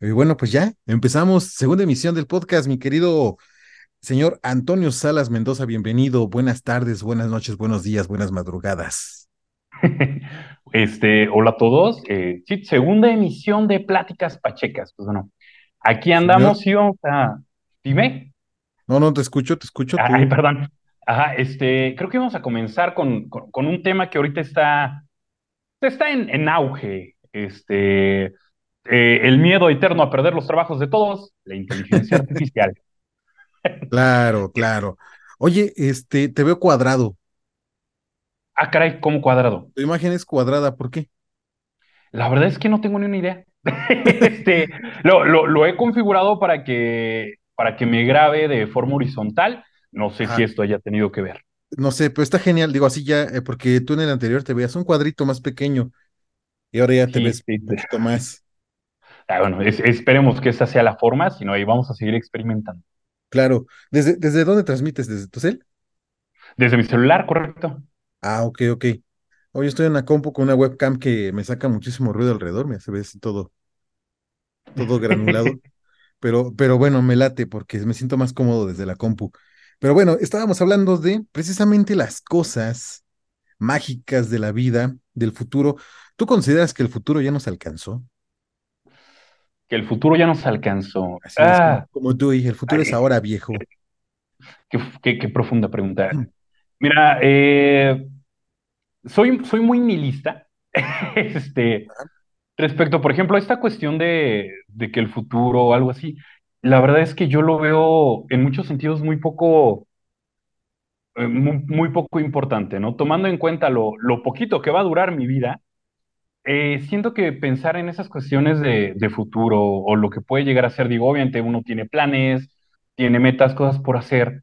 Y bueno, pues ya empezamos. Segunda emisión del podcast, mi querido señor Antonio Salas Mendoza. Bienvenido. Buenas tardes, buenas noches, buenos días, buenas madrugadas. Este, hola a todos. Eh, sí, segunda emisión de Pláticas Pachecas. Pues bueno, aquí andamos y vamos a. Dime. No, no, te escucho, te escucho. Ay, perdón. Ajá, este, creo que vamos a comenzar con, con, un tema que ahorita está, está en, en auge. Este, eh, el miedo eterno a perder los trabajos de todos, la inteligencia artificial. Claro, claro. Oye, este, te veo cuadrado. Ah, caray, ¿cómo cuadrado? Tu imagen es cuadrada, ¿por qué? La verdad es que no tengo ni una idea. este, lo, lo, he configurado para que, para que me grabe de forma horizontal. No sé si esto haya tenido que ver. No sé, pero está genial. Digo, así ya, eh, porque tú en el anterior te veías un cuadrito más pequeño y ahora ya te ves un poquito más. Ah, bueno, esperemos que esta sea la forma, si no, ahí vamos a seguir experimentando. Claro. ¿Desde, ¿Desde dónde transmites? ¿Desde tu cel? Desde mi celular, correcto. Ah, ok, ok. Hoy estoy en la compu con una webcam que me saca muchísimo ruido alrededor, me hace ver todo, todo granulado. pero, pero bueno, me late porque me siento más cómodo desde la compu. Pero bueno, estábamos hablando de precisamente las cosas mágicas de la vida, del futuro. ¿Tú consideras que el futuro ya nos alcanzó? Que el futuro ya nos alcanzó. Así es, ah. como, tú y el futuro es ahora viejo. Qué, profunda pregunta. Mira, eh, soy, soy muy nihilista este, respecto, por ejemplo, a esta cuestión de, que el futuro o algo así. La verdad es que yo lo veo en muchos sentidos muy poco, eh, muy, poco importante, ¿no? Tomando en cuenta lo, lo poquito que va a durar mi vida, eh, siento que pensar en esas cuestiones de, futuro o lo que puede llegar a ser, digo, obviamente uno tiene planes, tiene metas, cosas por hacer,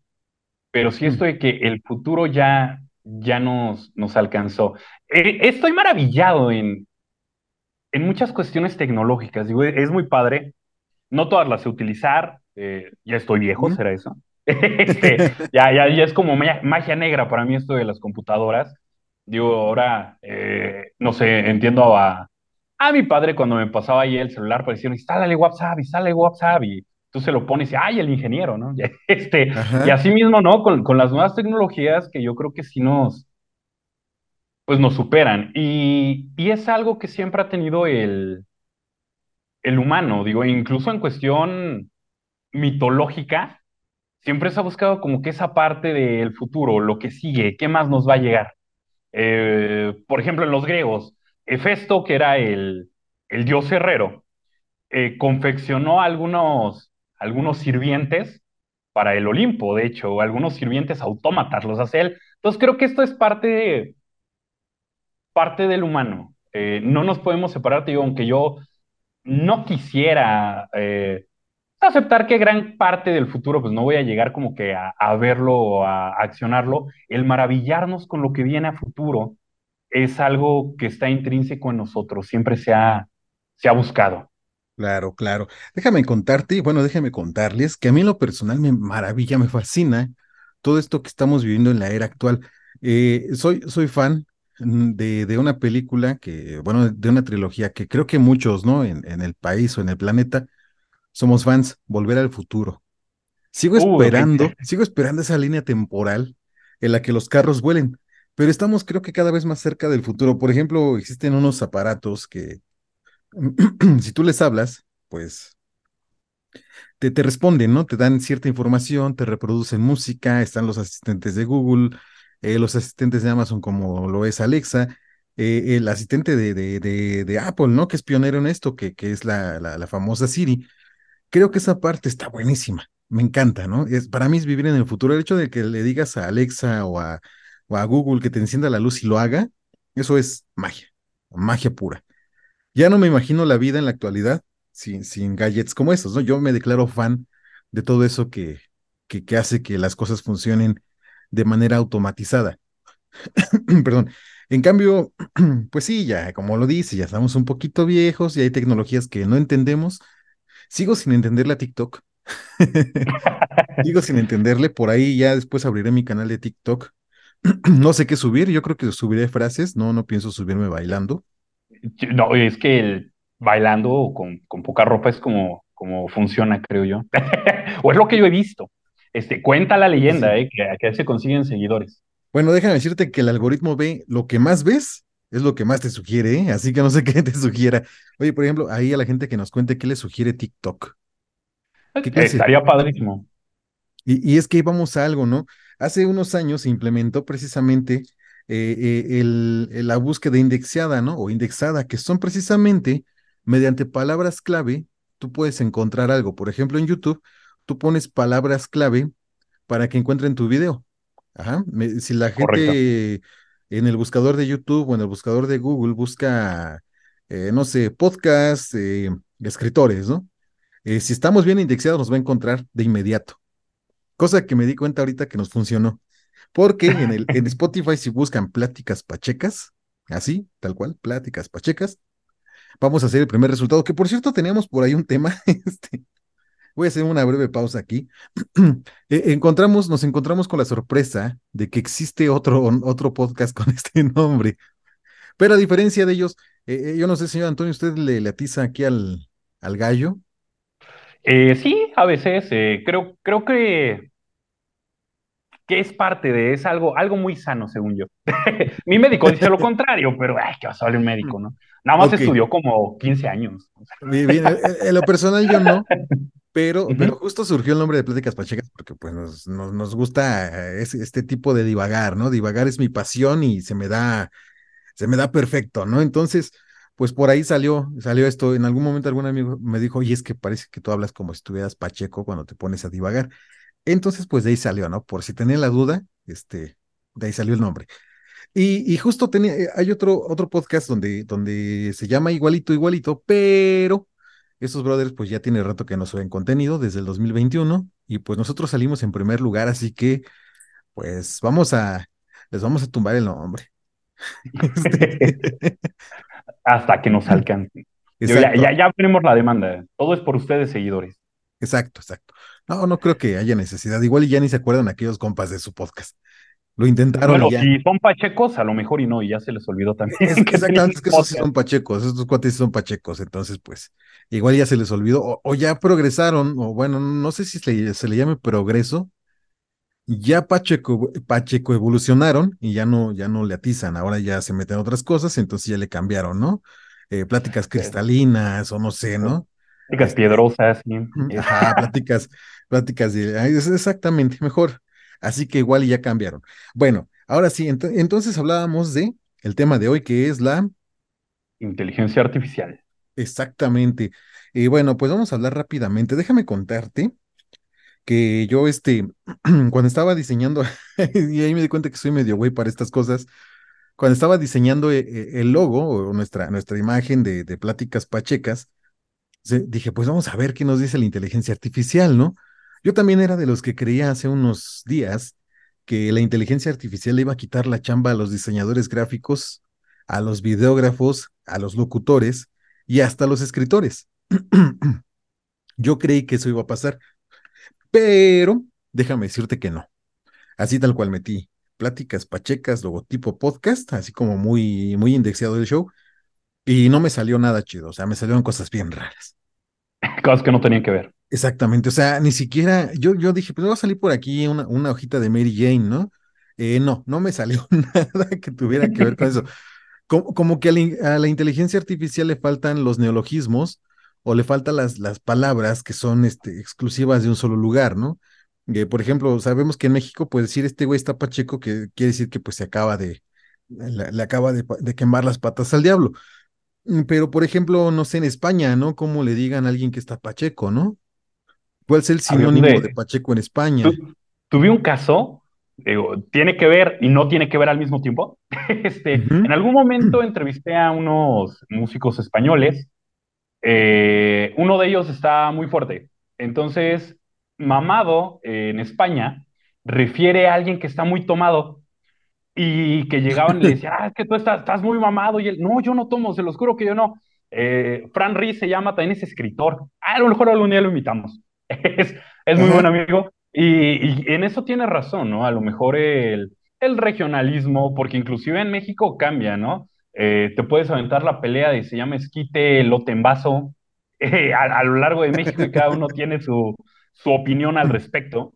pero sí esto de que el futuro ya, ya nos, nos alcanzó. Eh, estoy maravillado en, en muchas cuestiones tecnológicas, digo, es muy padre, no todas las sé utilizar, eh, ya estoy viejo, ¿será eso? Este, ya, ya, ya es como magia negra para mí esto de las computadoras. Digo, ahora, eh, no sé, entiendo a, a mi padre cuando me pasaba ahí el celular, pues decían, instálale WhatsApp, instálale WhatsApp, y tú se lo pones y, ay, el ingeniero, ¿no? Este, y así mismo, ¿no? Con, con, las nuevas tecnologías que yo creo que sí nos, pues nos superan. Y, y es algo que siempre ha tenido el, el humano, digo, incluso en cuestión mitológica, siempre se ha buscado como que esa parte del futuro, lo que sigue, qué más nos va a llegar. Eh, por ejemplo, en los griegos, Hefesto, que era el, el dios herrero, eh, confeccionó algunos, algunos sirvientes para el Olimpo, de hecho, algunos sirvientes autómatas los hace él. Entonces creo que esto es parte, parte del humano. Eh, no nos podemos separar, digo, aunque yo no quisiera aceptar que gran parte del futuro, pues no voy a llegar como que a, verlo o a, accionarlo. El maravillarnos con lo que viene a futuro es algo que está intrínseco en nosotros, siempre se ha, se ha buscado. Claro, claro. Déjame contarte, bueno, déjame contarles que a mí en lo personal me maravilla, me fascina todo esto que estamos viviendo en la era actual. Eh, soy, soy fan de, de, una película que, bueno, de una trilogía que creo que muchos, ¿no? En el país o en el planeta somos fans, Volver al Futuro. Sigo uh, esperando, sigo esperando esa línea temporal en la que los carros vuelen, pero estamos creo que cada vez más cerca del futuro. Por ejemplo, existen unos aparatos que si tú les hablas, pues te, te, responden, ¿no? Te dan cierta información, te reproducen música, están los asistentes de Google, eh, los asistentes de Amazon como lo es Alexa, eh, el asistente de, de, de, Apple, ¿no? Que es pionero en esto, que, que es la, la famosa Siri creo que esa parte está buenísima. Me encanta, ¿no? Es, para mí es vivir en el futuro. El hecho de que le digas a Alexa o a, o a Google que te encienda la luz y lo haga, eso es magia, magia pura. Ya no me imagino la vida en la actualidad sin, sin gadgets como estos, ¿no? Yo me declaro fan de todo eso que, que hace que las cosas funcionen de manera automatizada. Perdón. En cambio, pues sí, ya como lo dice, ya estamos un poquito viejos y hay tecnologías que no entendemos Sigo sin entenderle a TikTok. Sigo sin entenderle. Por ahí ya después abriré mi canal de TikTok. no sé qué subir. Yo creo que subiré frases. No, no pienso subirme bailando. No, es que bailando o con, con poca ropa es como, como funciona, creo yo. o es lo que yo he visto. Este, cuenta la leyenda, eh, que, que se consiguen seguidores. Bueno, déjame decirte que el algoritmo ve lo que más ves, es lo que más te sugiere, ¿eh? así que no sé qué te sugiera. Oye, por ejemplo, ahí a la gente que nos cuente qué le sugiere TikTok. ¿Qué Estaría padrísimo. Y, y, es que vamos a algo, ¿no? Hace unos años se implementó precisamente eh, eh, el, la búsqueda indexada, ¿no? O indexada, que son precisamente mediante palabras clave, tú puedes encontrar algo. Por ejemplo, en YouTube, tú pones palabras clave para que encuentren tu video. Ajá. si la gente en el buscador de YouTube o en el buscador de Google busca, eh, no sé, podcast, eh, escritores, ¿no? Eh, si estamos bien indexados, nos va a encontrar de inmediato. Cosa que me di cuenta ahorita que nos funcionó. Porque en, el, en Spotify, si buscan pláticas pachecas, así, tal cual, pláticas pachecas, vamos a hacer el primer resultado. Que por cierto, teníamos por ahí un tema, este, Voy a hacer una breve pausa aquí. E, encontramos, nos encontramos con la sorpresa de que existe otro, otro podcast con este nombre. Pero a diferencia de ellos, eh, eh, yo no sé, señor Antonio, ¿usted le, le atiza aquí al, al gallo? Eh, sí, a veces. creo, creo que, que es parte de, es algo, algo muy sano, según yo. Mi médico dice lo contrario, pero ay, que va a un médico, ¿no? Nada más estudió como 15 años. Bien, bien, en lo personal yo no, pero, pero justo surgió el nombre de Pláticas Pachecas porque pues nos, nos, gusta este tipo de divagar, ¿no? Divagar es mi pasión y se me da, se me da perfecto, ¿no? Entonces, pues por ahí salió, salió esto. En algún momento algún amigo me dijo, y es que parece que tú hablas como si estuvieras Pacheco cuando te pones a divagar. Entonces, pues de ahí salió, ¿no? Por si tenía la duda, este, de ahí salió el nombre. Y, y justo tenía, eh, hay otro, otro podcast donde, donde se llama igualito, igualito, pero estos brothers pues ya tiene rato que nos suben contenido desde el 2021 y pues nosotros salimos en primer lugar, así que pues vamos a, les vamos a tumbar el nombre. Este, Hasta que nos alcance. Ya, ya, ya tenemos la demanda. Todo es por ustedes, seguidores. Exacto, exacto. No, no creo que haya necesidad. Igual y ya ni se acuerdan aquellos compas de su podcast. Lo intentaron. Bueno, si son pachecos, a lo mejor y no, y ya se les olvidó también. Es, exactamente, es que esos sí son pachecos, estos cuates son pachecos, entonces pues igual ya se les olvidó, o, ya progresaron, o bueno, no sé si se le, llame progreso, ya Pacheco, Pacheco evolucionaron y ya no, ya no le atizan, ahora ya se meten otras cosas, entonces ya le cambiaron, ¿no? Eh, pláticas cristalinas, o no sé, ¿no? Pláticas este, piedrosas, sí. Ajá, pláticas, pláticas de, exactamente, mejor. Así que igual ya cambiaron. Bueno, ahora sí, entonces hablábamos de el tema de hoy que es la inteligencia artificial. Exactamente. Y bueno, pues vamos a hablar rápidamente. Déjame contarte que yo, este, cuando estaba diseñando, y ahí me di cuenta que soy medio güey para estas cosas, cuando estaba diseñando eh, eh, el logo o nuestra, nuestra imagen de, de pláticas pachecas, dije, pues vamos a ver qué nos dice la inteligencia artificial, ¿no? Yo también era de los que creía hace unos días que la inteligencia artificial le iba a quitar la chamba a los diseñadores gráficos, a los videógrafos, a los locutores y hasta a los escritores. Yo creí que eso iba a pasar, pero déjame decirte que no. Así tal cual metí pláticas pachecas, logotipo podcast, así como muy, muy indexado el show, y no me salió nada chido, o sea, me salieron cosas bien raras. Cosas que no tenían que ver. Exactamente, o sea, ni siquiera, yo, yo dije, pues va a salir por aquí una, una hojita de Mary Jane, ¿no? Eh, no, no me salió nada que tuviera que ver con eso. Como, como que a la, inteligencia artificial le faltan los neologismos o le faltan las, las palabras que son este, exclusivas de un solo lugar, ¿no? Eh, por ejemplo, sabemos que en México, puede decir este güey está pacheco, que quiere decir que pues se acaba de, le, acaba de, de quemar las patas al diablo. Mm, pero, por ejemplo, no sé, en España, ¿no? Como le digan a alguien que está Pacheco, ¿no? ¿Cuál es el sinónimo de, Pacheco en España? tuve un caso, tiene que ver y no tiene que ver al mismo tiempo. este, En algún momento entrevisté a unos músicos españoles. Eh, uno de ellos está muy fuerte. Entonces, mamado en España refiere a alguien que está muy tomado y que llegaban y le decían, ah, es que tú estás, estás muy mamado, y él, no, yo no tomo, se los juro que yo no. Eh, Fran Riz se llama, también es escritor. Ah, a lo mejor algún día lo invitamos. es, es muy buen amigo. Y, y, en eso tiene razón, ¿no? A lo mejor el, el regionalismo, porque inclusive en México cambia, ¿no? eh, te puedes aventar la pelea de se llama esquite, lote en vaso, eh, a, a, lo largo de México y cada uno tiene su, su opinión al respecto.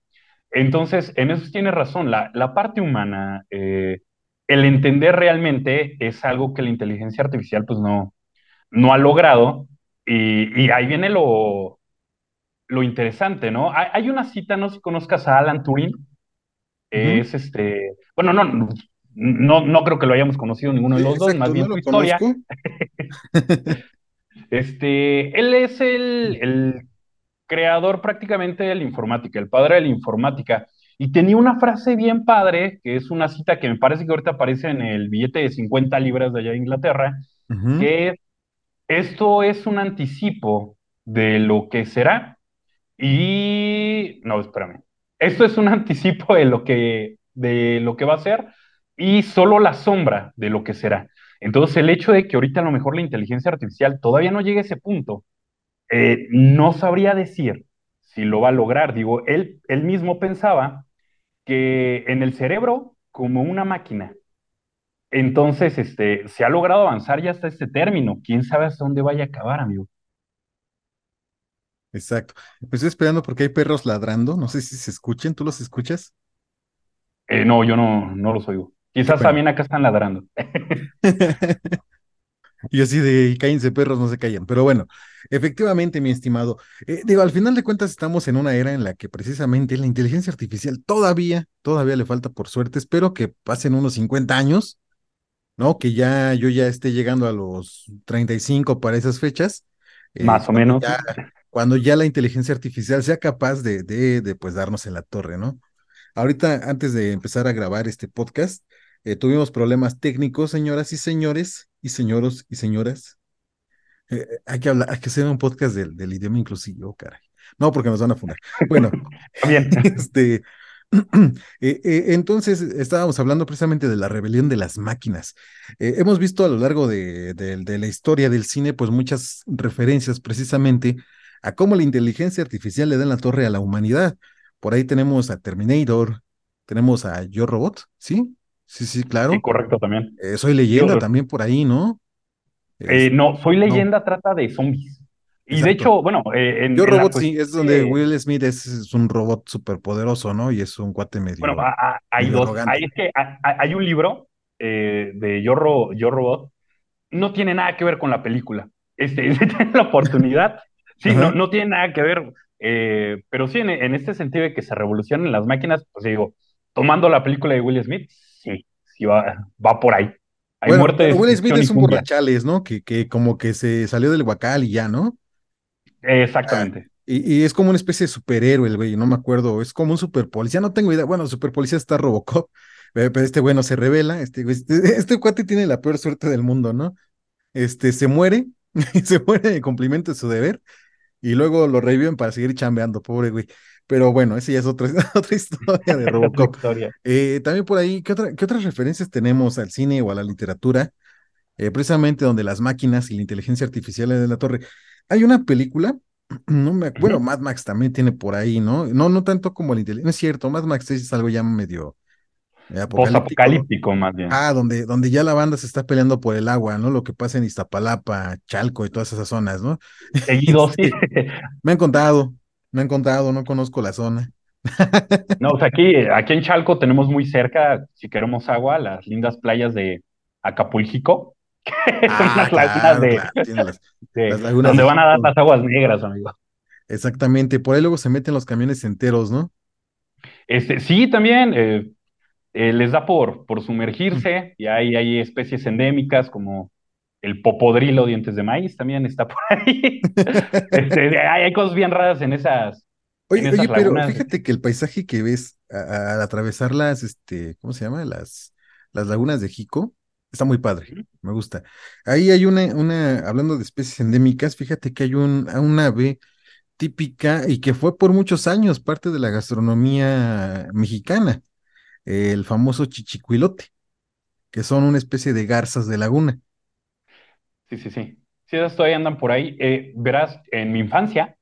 Entonces, en eso tiene razón, la, la parte humana, eh, el entender realmente es algo que la inteligencia artificial pues no, no ha logrado y, y ahí viene lo, lo interesante, ¿no? Hay, hay, una cita, no sé si conozcas a Alan Turing, uh -huh. es este, bueno, no, no, no creo que lo hayamos conocido ninguno de los Exacto, dos, más bien no su historia. este, él es el, el, creador prácticamente de la informática, el padre de la informática. Y tenía una frase bien padre, que es una cita que me parece que ahorita aparece en el billete de 50 libras de allá de Inglaterra, uh -huh. que es, esto es un anticipo de lo que será. Y, no, espérame, esto es un anticipo de lo que, de lo que va a ser y solo la sombra de lo que será. Entonces, el hecho de que ahorita a lo mejor la inteligencia artificial todavía no llegue a ese punto, eh, no sabría decir si lo va a lograr. Digo, él, él mismo pensaba que en el cerebro, como una máquina, entonces este, se ha logrado avanzar ya hasta este término. ¿Quién sabe hasta dónde vaya a acabar, amigo? Exacto. Me estoy esperando porque hay perros ladrando. No sé si se escuchen. ¿Tú los escuchas? Eh, no, yo no, no los oigo. Quizás también acá están ladrando. y así de cállense perros, no se callan. Pero bueno, efectivamente, mi estimado. Eh, digo, al final de cuentas estamos en una era en la que precisamente la inteligencia artificial todavía, todavía le falta por suerte. Espero que pasen unos 50 años, ¿no? Que ya yo ya esté llegando a los 35 para esas fechas. Eh, Más o menos. Ya, cuando ya la inteligencia artificial sea capaz de, de, de, pues darnos en la torre, ¿no? Ahorita, antes de empezar a grabar este podcast, eh, tuvimos problemas técnicos, señoras y señores, y señoros y señoras. Eh, hay que hablar, hay que hacer un podcast del, del idioma inclusivo, caray. No, porque nos van a fundar. Bueno, bien. Este, eh, eh, entonces, estábamos hablando precisamente de la rebelión de las máquinas. Eh, hemos visto a lo largo de, de, de, la historia del cine, pues muchas referencias precisamente a cómo la inteligencia artificial le da en la torre a la humanidad. Por ahí tenemos a Terminator, tenemos a Yo Robot, ¿sí? Sí, sí, claro. Sí, correcto también. Eh, soy leyenda Yo, también por ahí, ¿no? Eh, no, Soy leyenda no. trata de zombies. Y Exacto. de hecho, bueno, eh, en, Yo en Robot sí, es donde Will Smith es, es, un robot súper poderoso, ¿no? Y es un cuate medio. Bueno, a, a, hay medio dos. Hay, es que hay un libro eh, de Yo, Ro, Yo Robot, no tiene nada que ver con la película. Este, si tiene la oportunidad, sí, no, no, tiene nada que ver, pero sí, en, en, este sentido de que se revolucionen las máquinas, pues digo, tomando la película de Will Smith, sí, sí va, va por ahí. Hay bueno, muerte Will Smith es un borrachales, ¿no? Que, que como que se salió del guacal y ya, ¿no? Exactamente. Ah, y, y, es como una especie de superhéroe, el güey, no me acuerdo, es como un super policía, no tengo idea, bueno, super policía está Robocop, pero este bueno se revela, este, este, este cuate tiene la peor suerte del mundo, ¿no? Este, se muere, se muere en cumplimiento de su deber, y luego lo reviven para seguir chambeando, pobre güey. Pero bueno, esa ya es otra, otra historia de Robocop. historia. Eh, también por ahí, ¿qué, otra, ¿qué, otras referencias tenemos al cine o a la literatura? Eh, precisamente donde las máquinas y la inteligencia artificial en la torre. Hay una película, no me bueno, Mad Max también tiene por ahí, ¿no? No, no tanto como el inteligencia, no es cierto, Mad Max es algo ya medio eh, apocalíptico. apocalíptico más bien. Ah, donde, donde ya la banda se está peleando por el agua, ¿no? Lo que pasa en Iztapalapa, Chalco y todas esas zonas, ¿no? Seguido, sí. me han contado, me han contado, no conozco la zona. no, o sea, aquí, aquí en Chalco tenemos muy cerca, si queremos agua, las lindas playas de Acapulco. Ah, las lagunas de, claro, las, de las lagunas donde de... van a dar las aguas negras, amigo. Exactamente, por ahí luego se meten los camiones enteros, ¿no? Este, sí, también eh, eh, les da por, por sumergirse y hay, hay especies endémicas como el popodrilo dientes de maíz también está por ahí. este, hay, hay, cosas bien raras en esas. Oye, en esas oye pero fíjate que el paisaje que ves al atravesar las, este, ¿cómo se llama? Las, las lagunas de Jico, está muy padre, me gusta. Ahí hay una, una, hablando de especies endémicas, fíjate que hay un, un ave típica y que fue por muchos años parte de la gastronomía mexicana, el famoso chichicuilote, que son una especie de garzas de laguna. Sí, sí, sí. Sí, esas todavía andan por ahí. Eh, verás, en mi infancia,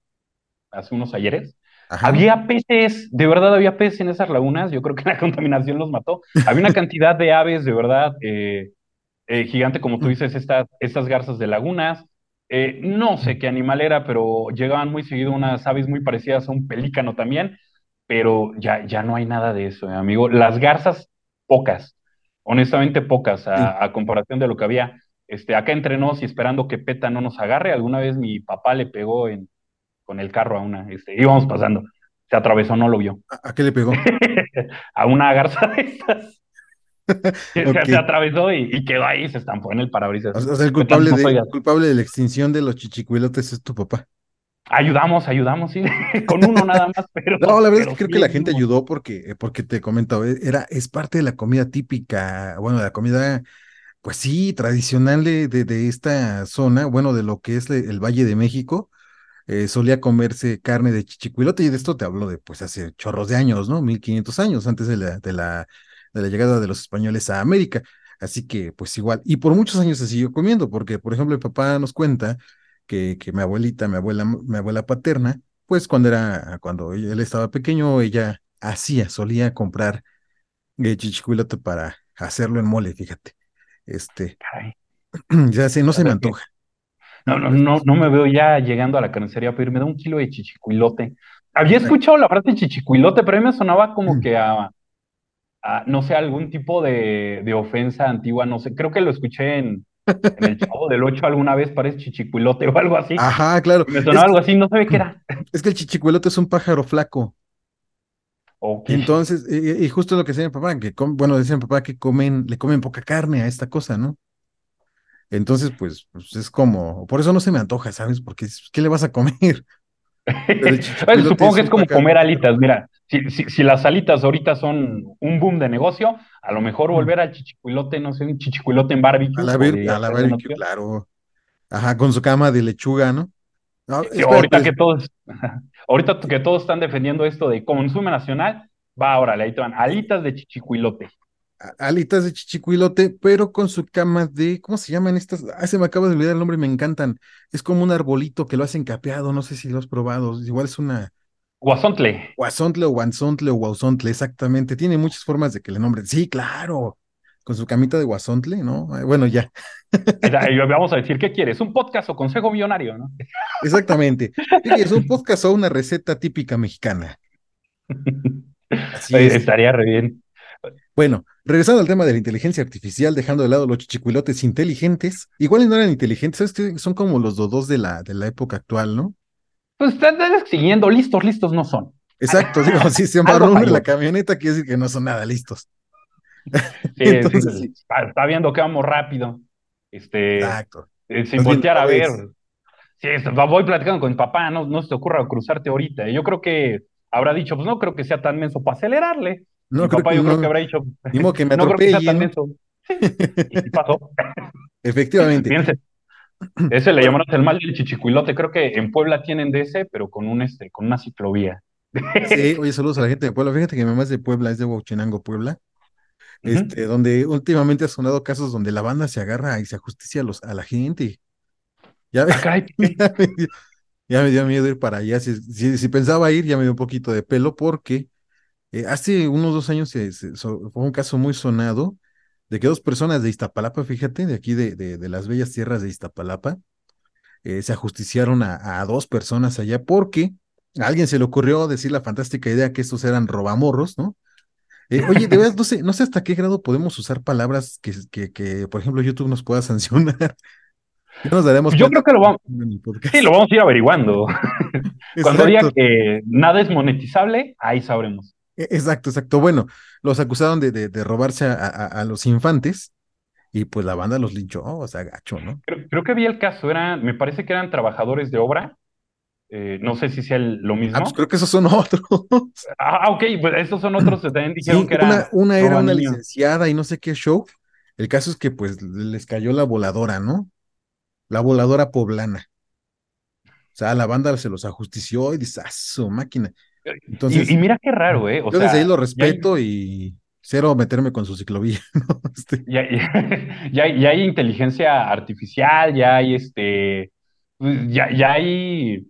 hace unos ayeres, Ajá. había peces, de verdad había peces en esas lagunas. Yo creo que la contaminación los mató. Había una cantidad de aves, de verdad, eh, eh, gigante, como tú dices, estas, estas garzas de lagunas. No sé qué animal era, pero llegaban muy seguido unas aves muy parecidas a un pelícano también, pero ya, ya no hay nada de eso, amigo. Las garzas, pocas, honestamente pocas, a comparación de lo que había. Este, acá entre nos y esperando que PETA no nos agarre, alguna vez mi papá le pegó en, con el carro a una, este, íbamos pasando, se atravesó, no lo vio, ¿A, a qué le pegó? a una garza de estas. Se, atravesó y, y quedó ahí, se estampó en el parabrisas. O sea, o sea, el culpable de, soy el culpable de la extinción de los chichicuilotes es tu papá. Ayudamos, ayudamos, sí, con uno nada más, pero, No, la verdad es que creo sí que la gente ayudó porque, eh, porque te comento, eh, era, es parte de la comida típica, bueno, la comida, pues sí, tradicional de, de, esta zona, bueno, de lo que es el Valle de México, eh, solía comerse carne de chichicuilote, y de esto te hablo de, pues, hace chorros de años, ¿no? 1500 años antes de la, de la, de la llegada de los españoles a América. Así que, pues igual, y por muchos años se siguió comiendo, porque, por ejemplo, el papá nos cuenta que, que mi abuelita, mi abuela, mi abuela paterna, pues cuando era, cuando él estaba pequeño, ella hacía, solía comprar eh, chichicuilote para hacerlo en mole, fíjate. Este, Caray, ya sé, no se me antoja. No, no, No, no, me veo ya llegando a la carnicería a pedirme da un kilo de chichicuilote. Había escuchado la frase chichicuilote, pero a mí me sonaba como que a, a, no sé, algún tipo de, de ofensa antigua, no sé, creo que lo escuché en, en El Chavo del Ocho alguna vez, parece chichicuilote o algo así. Ajá, claro. Me sonaba algo así, no sabía qué era. es que el chichicuilote es un pájaro flaco. Entonces, y justo lo que decía mi papá, que com- bueno, decía mi papá que comen, le comen poca carne a esta cosa, ¿no? Entonces, pues, pues es como, por eso no se me antoja, ¿sabes? Porque ¿qué le vas a comer? Pero chichicuilote Supongo que es como comer alitas. Mira, si, si, si las alitas ahorita son un boom de negocio, a lo mejor volver al chichicuilote, no sé, un chichicuilote en A barbecue la, ver- a la barbecue, opción. claro. Ajá, con su cama de lechuga, ¿no? No, espérate, ahorita que todos, ahorita que todos están defendiendo esto de consumo nacional, va, órale, ahí te van, alitas de chichicuilote. alitas de chichicuilote, pero con su cama de, ¿cómo se llaman estas? Ah, se me acaba de olvidar el nombre, me encantan. Es como un arbolito que lo hacen capeado, no sé si lo has probado. Igual es una Guasontle. guasontle o guanzontle o guauzontle, exactamente. Tiene muchas formas de que le nombren. Sí, claro, con su camita de guasontle, ¿no? Bueno, ya, vamos a decir, ¿qué quieres? ¿Un podcast o consejo millonario, no? exactamente. Sí, es un podcast o una receta típica mexicana. Así es. Estaría re bien. Bueno, regresando al tema de la inteligencia artificial, dejando de lado los chichicuilotes inteligentes, igual no eran inteligentes, ¿sabes qué? Son como los dodos de la, de la época actual, ¿no? Pues estás siguiendo, listos, listos no son. Exacto, digo, si se embarró en la camioneta, quiere decir que no son nada listos. Sí, sí, Entonces, sí, está, está viendo que vamos rápido. Este, exacto. eh, sin voltear a ver. Sí, voy platicando con mi papá, no, no se te ocurra cruzarte ahorita. Yo creo que habrá dicho, pues no creo que sea tan menso para acelerarle. Mi No creo papá que yo creo que habrá dicho, ni modo que me no creo que sea tan menso. Sí, y sí pasó. Efectivamente. Fíjense, ese le llamaron el mal del chichicuilote. Creo que en Puebla tienen de ese, pero con un este, con una ciclovía. sí, oye, saludos a la gente de Puebla. Fíjate que mi mamá es de Puebla, es de Huachinango, Puebla, Este, donde últimamente ha sonado casos donde la banda se agarra y se ajusticia a, los, a la gente. Ya, Ah, me dio, ya me dio miedo ir para allá. Si, si, si pensaba ir, ya me dio un poquito de pelo porque eh, hace unos dos años se- se- so- fue un caso muy sonado de que dos personas de Iztapalapa, fíjate, de aquí de, de, de las bellas tierras de Iztapalapa, eh, se ajusticiaron a, a dos personas allá porque a alguien se le ocurrió decir la fantástica idea que estos eran robamorros, ¿no? Eh, oye, de verdad, no sé, no sé hasta qué grado podemos usar palabras que, que, que, por ejemplo, YouTube nos pueda sancionar. Ya nos daremos Pues yo creo que lo vamos, sí, lo vamos a ir averiguando. Cuando diga que nada es monetizable, ahí sabremos. e- exacto, exacto. Bueno, los acusaron de, de, de robarse a, a, a los infantes y pues la banda los linchó, o sea, gacho, ¿no? Creo, creo que vi el caso, eran, me parece que eran trabajadores de obra. Eh, no sé si sea el- lo Ah, pues mismo. creo que esos son otros. Ah, ok, pues estos son otros también dijeron Sí, que una, era una era una licenciada y no sé qué show. El caso es que pues les cayó la voladora, ¿no? La voladora poblana. O sea, la banda se los ajustició y dice, ¡ah, su máquina! Y, y Entonces, mira qué raro, ¿eh? O yo desde ahí sea, lo hay, respeto y cero meterme con su ciclovía, ¿no? Este, ya, ya, ya hay, ya hay inteligencia artificial, ya hay este, pues, ya, ya hay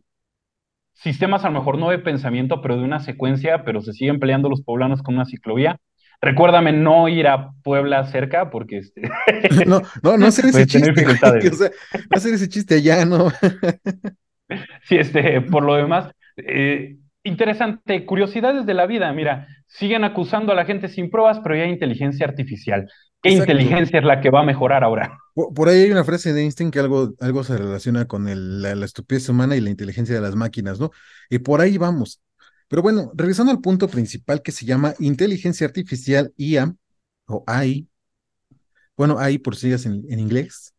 sistemas a lo mejor no de pensamiento, pero de una secuencia, pero se siguen peleando los poblanos con una ciclovía. recuérdame no ir a Puebla cerca porque este, no, no, no hacer ese chiste. O sea, no hacer ese chiste allá, ¿no? sí, este, por lo demás, eh, interesante, curiosidades de la vida. Mira, siguen acusando a la gente sin pruebas, pero ya hay inteligencia artificial. ¿Qué inteligencia es la que va a mejorar ahora? Por, ahí hay una frase de Einstein que algo, algo se relaciona con el, la, la, estupidez humana y la inteligencia de las máquinas, ¿no? Y por ahí vamos. Pero bueno, regresando al punto principal que se llama inteligencia artificial, IA, o AI. Bueno, AI por siglas en, en inglés.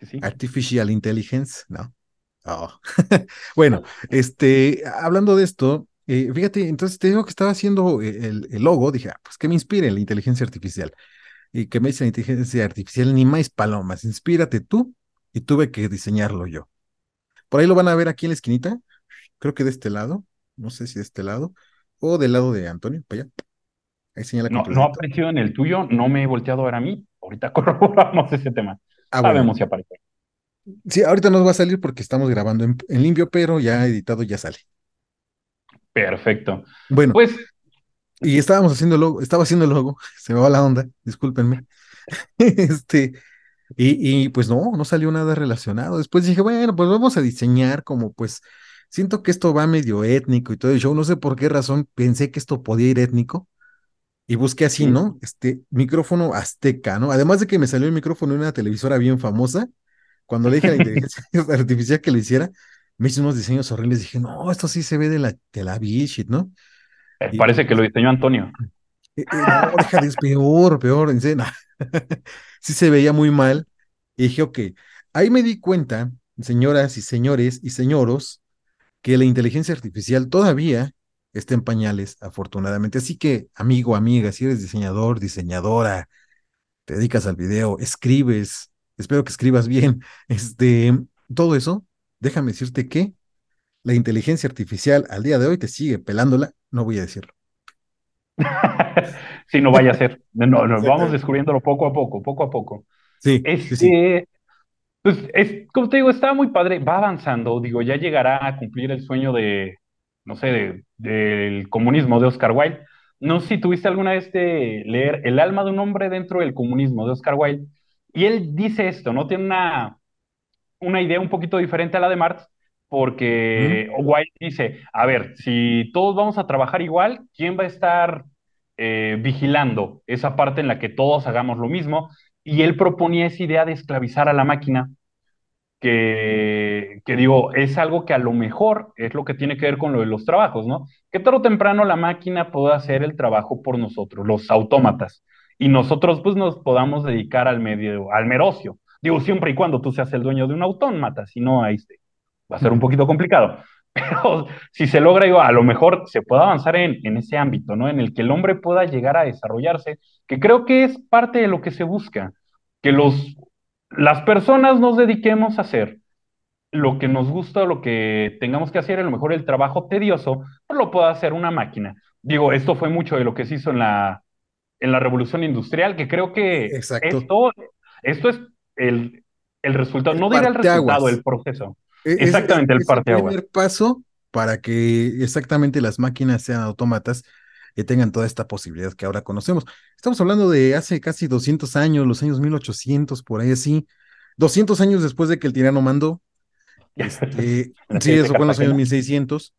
Sí, sí. Artificial Intelligence, ¿no? Oh. bueno, este, hablando de esto, eh, fíjate, entonces te digo que estaba haciendo el, el logo, dije, ah, pues que me inspire la inteligencia artificial. Y que me dice la inteligencia artificial, ni más palomas, inspírate tú, y tuve que diseñarlo yo. Por ahí lo van a ver aquí en la esquinita, creo que de este lado, no sé si de este lado, o del lado de Antonio, para allá. Ahí señala no, no apareció en el tuyo, no me he volteado a ver a mí. Ahorita corroboramos ese tema. Ah, Sabemos bueno. si aparece. Sí, ahorita nos va a salir porque estamos grabando en, en, limpio, pero ya editado ya sale. Perfecto. Bueno, pues. Y estábamos haciendo logo, estaba haciendo el logo, se me va la onda, discúlpenme. este, y, y, pues no, no salió nada relacionado. Después dije, bueno, pues vamos a diseñar como pues, siento que esto va medio étnico y todo el show, no sé por qué razón pensé que esto podía ir étnico. Y busqué así, sí. ¿no? Este micrófono azteca, ¿no? Además de que me salió el micrófono de una televisora bien famosa, cuando le dije a la inteligencia artificial que lo hiciera, me hizo unos diseños horribles. Dije, no, esto sí se ve de la, de la shit, ¿no? Eh, y, parece que lo diseñó Antonio. Eh, eh, no, deja de, es peor, peor, en serio. sí se veía muy mal. Y dije, ok, ahí me di cuenta, señoras y señores y señoros, que la inteligencia artificial todavía está en pañales, afortunadamente. Así que, amigo, amiga, si eres diseñador, diseñadora, te dedicas al video, escribes, espero que escribas bien, este, todo eso, déjame decirte que la inteligencia artificial al día de hoy te sigue pelándola, no voy a decirlo. sí, no vaya a ser. No, no, vamos descubriéndolo poco a poco, poco a poco. Sí, este, sí. Pues, es, como te digo, está muy padre, va avanzando, digo, ya llegará a cumplir el sueño de, no sé, de, del comunismo de Oscar Wilde. No sé si tuviste alguna vez de leer El alma de un hombre dentro del comunismo de Oscar Wilde. Y él dice esto, ¿no? Tiene una, una idea un poquito diferente a la de Marx, porque. Wilde dice, a ver, si todos vamos a trabajar igual, ¿quién va a estar eh, vigilando esa parte en la que todos hagamos lo mismo? Y él proponía esa idea de esclavizar a la máquina, que, que, digo, es algo que a lo mejor es lo que tiene que ver con lo de los trabajos, ¿no? Que tarde o temprano la máquina pueda hacer el trabajo por nosotros, los autómatas, y nosotros pues nos podamos dedicar al medio, al merocio. Digo, siempre y cuando tú seas el dueño de un autómata, si no, ahí va a ser un poquito complicado. Pero si se logra, digo, a lo mejor se puede avanzar en, en ese ámbito, ¿no? En el que el hombre pueda llegar a desarrollarse, que creo que es parte de lo que se busca, que los las personas nos dediquemos a hacer lo que nos gusta, lo que tengamos que hacer, a lo mejor el trabajo tedioso, pues lo puede hacer una máquina. Digo, esto fue mucho de lo que se hizo en la, en la revolución industrial, que creo que Exacto. esto, esto es el, el resultado, El no dirá el resultado, el proceso. Es- Exactamente, el es, es el primer paso para que exactamente las máquinas sean autómatas y tengan toda esta posibilidad que ahora conocemos. Estamos hablando de hace casi 200 años, los años 1800, por ahí así, 200 años después de que el tirano mandó. Este, sí, eso fue en los años 1600.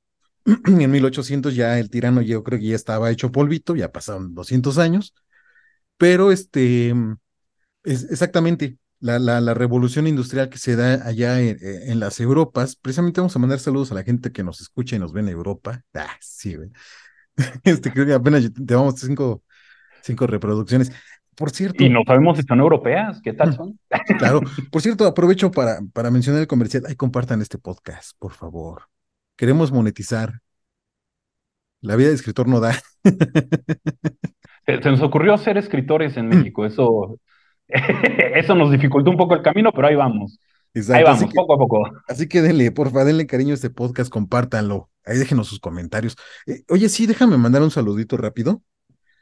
En 1800 ya el tirano yo creo que ya estaba hecho polvito, ya pasaron 200 años, pero este, es exactamente la, la, la revolución industrial que se da allá en, en las Europas, precisamente vamos a mandar saludos a la gente que nos escucha y nos ve en Europa. Ah, sí, güey. Este, creo que apenas llevamos cinco, cinco reproducciones. Por cierto, Y no sabemos si son europeas, ¿qué tal son? Claro. Por cierto, aprovecho para, para mencionar el comercial. Ay, compartan este podcast, por favor. Queremos monetizar. La vida de escritor no da. Se, se nos ocurrió ser escritores Mm. en México, eso, eso nos dificultó un poco el camino, pero ahí vamos, ahí Exacto. Vamos, que, poco a poco. así que denle, porfa, denle cariño a este podcast, compártanlo. Ahí déjenos sus comentarios. Eh, oye, sí, déjame mandar un saludito rápido.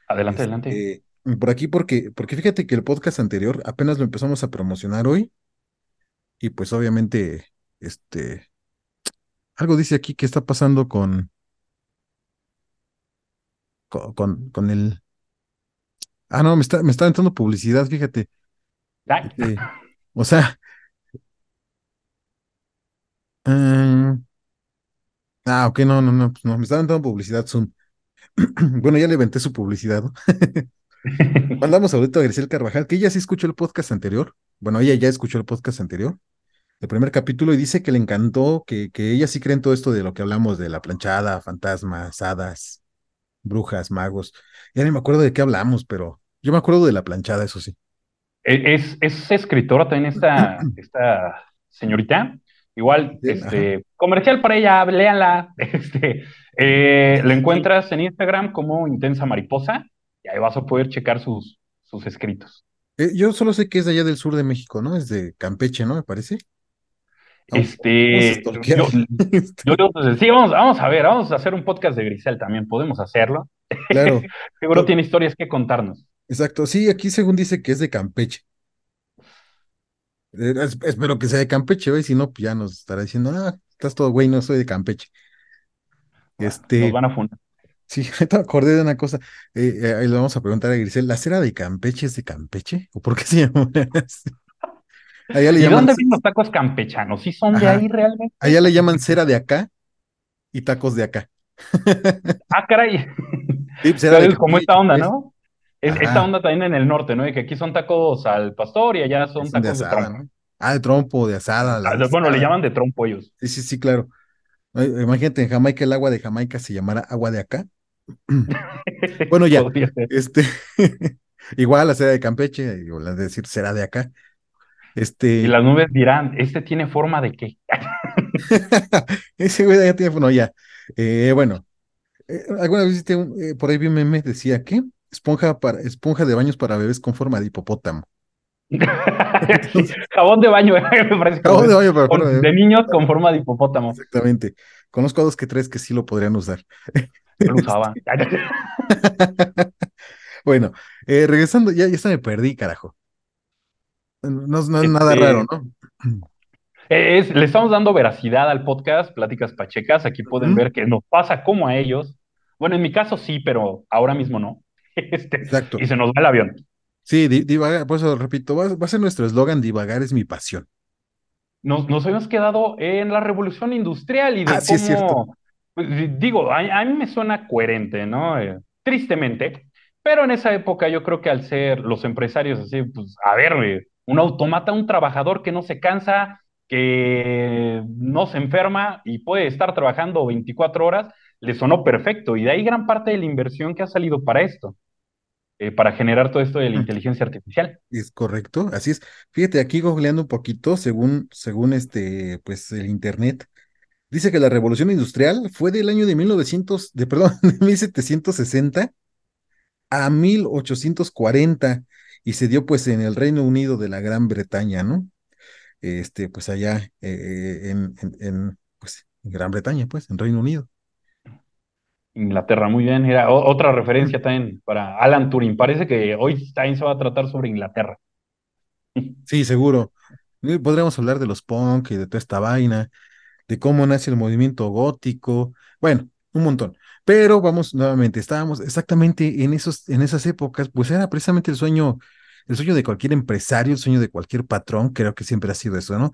Adelante, adelante. Este, por aquí, porque, porque fíjate que el podcast anterior apenas lo empezamos a promocionar hoy. Y pues obviamente, este, algo dice aquí que está pasando con, con, con el, Ah, no, me está, me está entrando publicidad, fíjate. Este, o sea, ah, ah, ok, no, no, no, pues no, me está entrando publicidad Zoom. Bueno, ya le venté su publicidad, ¿no? Mandamos ahorita a Grisel Carvajal, que ella sí escuchó el podcast anterior. Bueno, ella ya escuchó el podcast anterior, el primer capítulo, y dice que le encantó, que, que ella sí cree en todo esto de lo que hablamos de la planchada, fantasmas, hadas, brujas, magos. Ya ni me acuerdo de qué hablamos, pero yo me acuerdo de la planchada, eso sí. E- Es, es escritora también esta, esta señorita. Igual, Sí, ajá. este, comercial para ella, léanla. Este, eh, la encuentras en Instagram como Intensa Mariposa y ahí vas a poder checar sus, sus escritos. Eh, yo solo sé que es de allá del sur de México, ¿no? Es de Campeche, ¿no? Me parece. Vamos Este, yo, yo pues, sí, vamos, vamos a ver, vamos a hacer un podcast de Grisel también, podemos hacerlo. claro, Seguro no, tiene historias que contarnos. exacto. Sí, aquí según dice que es de Campeche. Eh, es- espero que sea de Campeche, ¿ves? Si no, pues ya nos estará diciendo, ah, estás todo güey, no soy de Campeche. Bueno, nos Este, van a fundar. sí, me acordé de una cosa. Eh, eh, ahí le vamos a preguntar a Grisel, ¿la cera de Campeche es de Campeche? ¿O por qué se llama así? Allá le ¿Y llaman, dónde vienen los tacos campechanos? ¿Sí son de ahí realmente? allá le llaman cera de acá y tacos de acá. Ah, caray. Sí, pues era de Es como esta onda. ¿no? Es, esta onda también en el norte, ¿no? De que aquí son tacos al pastor y allá son tacos de asada, trompo. ¿no? Ah, de trompo, de asada, la Ah, de Bueno, le llaman de trompo ellos. Sí, sí, sí, claro. Imagínate en Jamaica el agua de Jamaica se llamara agua de acá. Bueno, ya, este, igual la cera de Campeche, o la de decir será de acá. Y Este, las nubes dirán, ¿este tiene forma de qué? ese güey ya tiene, no, ya. Eh, bueno, eh, alguna vez un- eh, por ahí vi un meme, decía que esponja para, esponja de baños para bebés con forma de hipopótamo. Entonces, jabón de baño, me parece jabón de baño para Con- de niños con forma de hipopótamo. Exactamente. Conozco a dos que tres que sí lo podrían usar. Yo lo usaba. Bueno, regresando, ya, ya se me perdí, carajo. No, es- no es nada raro, Este, ¿no? es, le estamos dando veracidad al podcast Pláticas Pachecas. Aquí pueden ver que nos pasa como a ellos. Bueno, en mi caso sí, pero ahora mismo no. Este, Exacto. y se nos va el avión. Sí, di- divagar, por eso repito, va, va a ser nuestro eslogan, divagar es mi pasión. Nos, nos habíamos quedado en la revolución industrial y Ah, de sí es cierto. pues, digo, a, a mí me suena coherente, ¿no? Eh, tristemente, pero en esa época yo creo que al ser los empresarios así, pues, a ver, eh, un automata, un trabajador que no se cansa, que no se enferma y puede estar trabajando 24 horas, le sonó perfecto y de ahí gran parte de la inversión que ha salido para esto, eh, para generar todo esto de la Mm, inteligencia artificial. Es correcto, así es. Fíjate, aquí googleando un poquito, según, según este, pues el internet, dice que la revolución industrial fue del año de 1900, de, perdón, de 1760 a 1840 y se dio pues en el Reino Unido de la Gran Bretaña, ¿no? Este, pues allá eh, en, en, en, pues, en Gran Bretaña, pues, en Reino Unido. Inglaterra, muy bien. Era otra referencia también para Alan Turing. Parece que hoy también se va a tratar sobre Inglaterra. Sí, seguro. Eh, Podríamos hablar de los punk y de toda esta vaina, de cómo nace el movimiento gótico, bueno, un montón. Pero vamos nuevamente, estábamos exactamente en esos, en esas épocas, pues era precisamente el sueño, el sueño de cualquier empresario, el sueño de cualquier patrón, creo que siempre ha sido eso, ¿no?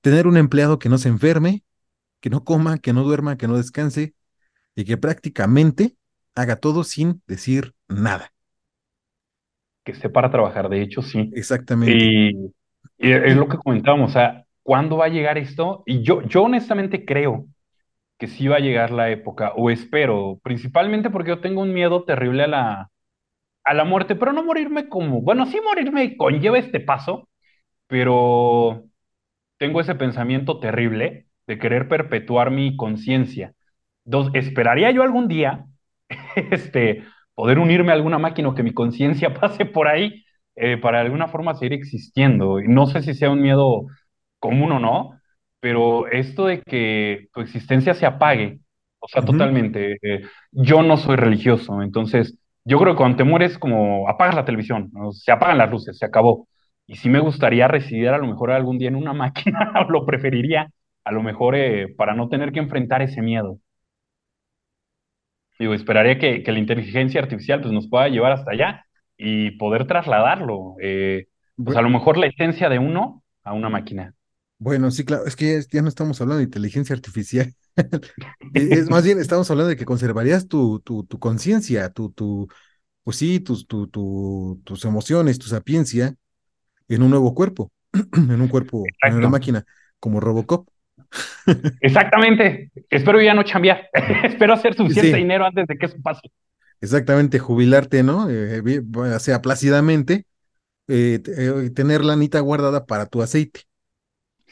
Tener un empleado que no se enferme, que no coma, que no duerma, que no descanse y que prácticamente haga todo sin decir nada. Que esté para trabajar, de hecho, sí. Exactamente. Y, y es lo que comentábamos, o sea, ¿cuándo va a llegar esto? Y yo, yo honestamente creo que sí va a llegar la época, o espero, principalmente porque yo tengo un miedo terrible a la, a la muerte, pero no morirme como, bueno, sí morirme conlleva este paso, pero tengo ese pensamiento terrible de querer perpetuar mi conciencia. Dos, esperaría yo algún día este, poder unirme a alguna máquina o que mi conciencia pase por ahí eh, para de alguna forma seguir existiendo. No sé si sea un miedo común o no, pero esto de que tu existencia se apague, o sea, totalmente. eh, yo no soy religioso, entonces yo creo que cuando te mueres como apagas la televisión, ¿no? Se apagan las luces, se acabó. Y sí me gustaría residir a lo mejor algún día en una máquina, lo preferiría, a lo mejor eh, para no tener que enfrentar ese miedo. Digo, esperaría que, que la inteligencia artificial pues, nos pueda llevar hasta allá, y poder trasladarlo. Eh, pues a lo mejor la esencia de uno a una máquina. Bueno, sí, claro, es que ya, ya no estamos hablando de inteligencia artificial. E- Es más bien, estamos hablando de que conservarías tu, tu, tu conciencia, tu, tu, pues sí, tus, tu, tu, tus emociones, tu sapiencia en un nuevo cuerpo, en un cuerpo, en una máquina, como Robocop. Exactamente. Espero ya no chambear. Espero hacer suficiente Sí, dinero antes de que eso pase. exactamente, jubilarte, ¿no? Eh, o sea, plácidamente, eh, eh, tener la anita guardada para tu aceite.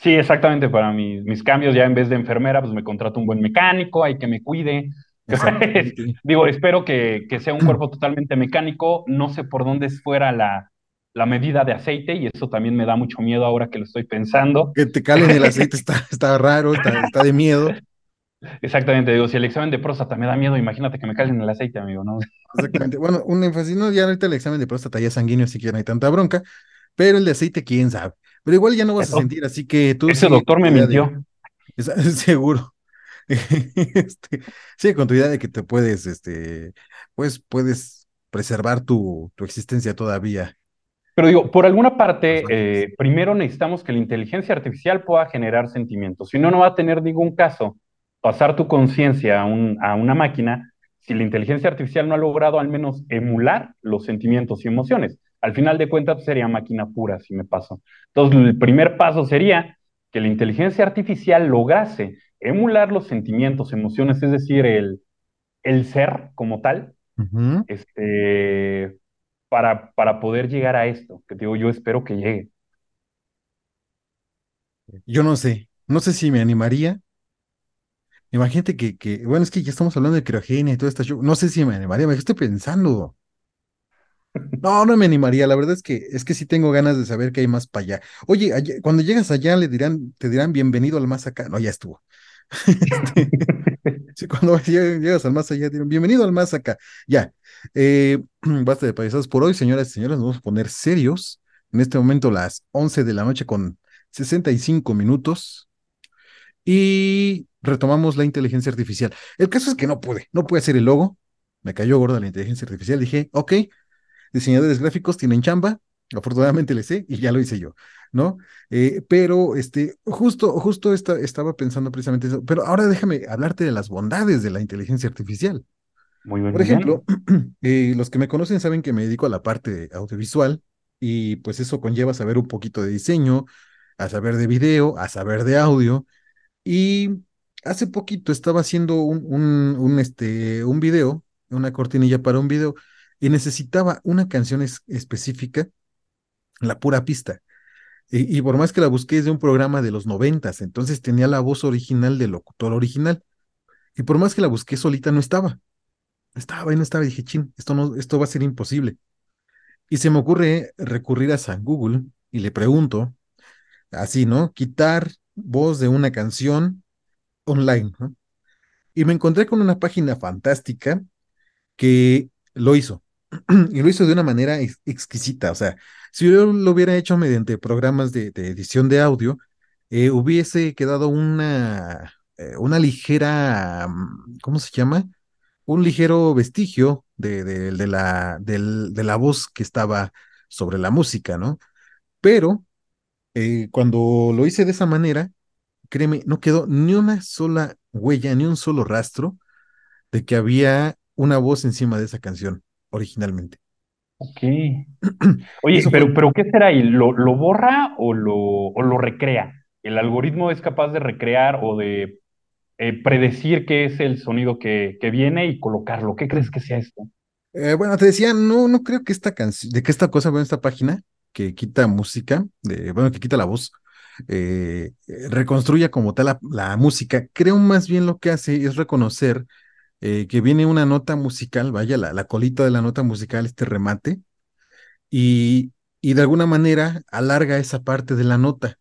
Sí, exactamente. Para mis, mis cambios, ya en vez de enfermera, pues me contrato un buen mecánico, hay que me cuide. Digo, espero que, que sea un cuerpo totalmente mecánico. No sé por dónde fuera la, la medida de aceite y eso también me da mucho miedo ahora que lo estoy pensando. Que te calen el aceite está, está raro, está, está de miedo. Exactamente, digo, si el examen de próstata me da miedo, imagínate que me calen el aceite, amigo, ¿no? Exactamente. Bueno, un énfasis, no, ya ahorita el examen de próstata ya sanguíneo, así que ya no hay tanta bronca, pero el de aceite, quién sabe. Pero igual ya no vas a sentir, así que tú ese doctor me de, mintió. seguro. Este, sigue con tu idea de que te puedes, este, pues puedes preservar tu, tu existencia todavía. Pero digo, por alguna parte, eh, primero necesitamos que la inteligencia artificial pueda generar sentimientos. Si no, no va a tener ningún caso pasar tu conciencia a, un- a una máquina si la inteligencia artificial no ha logrado al menos emular los sentimientos y emociones. Al final de cuentas, pues, sería máquina pura si me paso. Entonces, el primer paso sería que la inteligencia artificial lograse emular los sentimientos, emociones, es decir, el, el ser como tal, este, para, para poder llegar a esto, que digo, yo espero que llegue. Yo no sé, no sé si me animaría. Imagínate que, que, bueno, es que ya estamos hablando de criogenia y todo esto. Yo no sé si me animaría, me estoy pensando. No, no me animaría. La verdad es que es que sí tengo ganas de saber qué hay más para allá. Oye, allá- cuando llegas allá le dirán, te dirán bienvenido al más acá. No, ya estuvo. Este, sí, cuando lleg- llegas al más allá, dirán bienvenido al más acá. Ya. Eh, basta de payasadas por hoy, señoras y señores. Nos vamos a poner serios. En este momento, las 11 de la noche con 65 minutos. Y retomamos la inteligencia artificial. El caso es que no pude, no pude hacer el logo. Me cayó gorda la inteligencia artificial. Dije, ok, diseñadores gráficos tienen chamba, afortunadamente le sé y ya lo hice yo, ¿no? Eh, pero este, justo, justo esta- estaba pensando precisamente eso, pero ahora déjame hablarte de las bondades de la inteligencia artificial. Muy bien, Por ejemplo, eh, los que me conocen saben que me dedico a la parte audiovisual y pues eso conlleva saber un poquito de diseño, a saber de video, a saber de audio y hace poquito estaba haciendo un, un, un, este, un video, una cortinilla para un video, y necesitaba una canción es- específica, la pura pista. Y, por más que la busqué es de un programa de los noventas, entonces tenía la voz original del locutor original. Y por más que la busqué solita, no estaba. Estaba y no estaba. Y dije, chin, esto, no, esto va a ser imposible. Y se me ocurre recurrir a San Google y le pregunto, así, ¿no? Quitar voz de una canción online, ¿no? Y me encontré con una página fantástica que lo hizo. Y lo hizo de una manera ex- exquisita. O sea, si yo lo hubiera hecho mediante programas de, edición de audio, eh, hubiese quedado una, eh, una ligera, mm, ¿cómo se llama? Un ligero vestigio de, de- la, de la voz que estaba sobre la música, ¿no? Pero eh, cuando lo hice de esa manera, créeme, no quedó ni una sola huella, ni un solo rastro de que había una voz encima de esa canción originalmente. Ok. Oye, fue, pero, pero ¿qué será ahí? ¿Lo, lo borra o lo, o lo recrea? ¿El algoritmo es capaz de recrear o de eh, predecir qué es el sonido que, que viene y colocarlo? ¿Qué crees que sea esto? eh, bueno, te decía, no, no creo que esta canción, de que esta cosa, bueno, esta página que quita música, de, bueno, que quita la voz, eh, eh, reconstruya como tal la, la música. Creo más bien lo que hace es reconocer eh, que viene una nota musical, vaya, la, la colita de la nota musical, este remate, y, y de alguna manera alarga esa parte de la nota.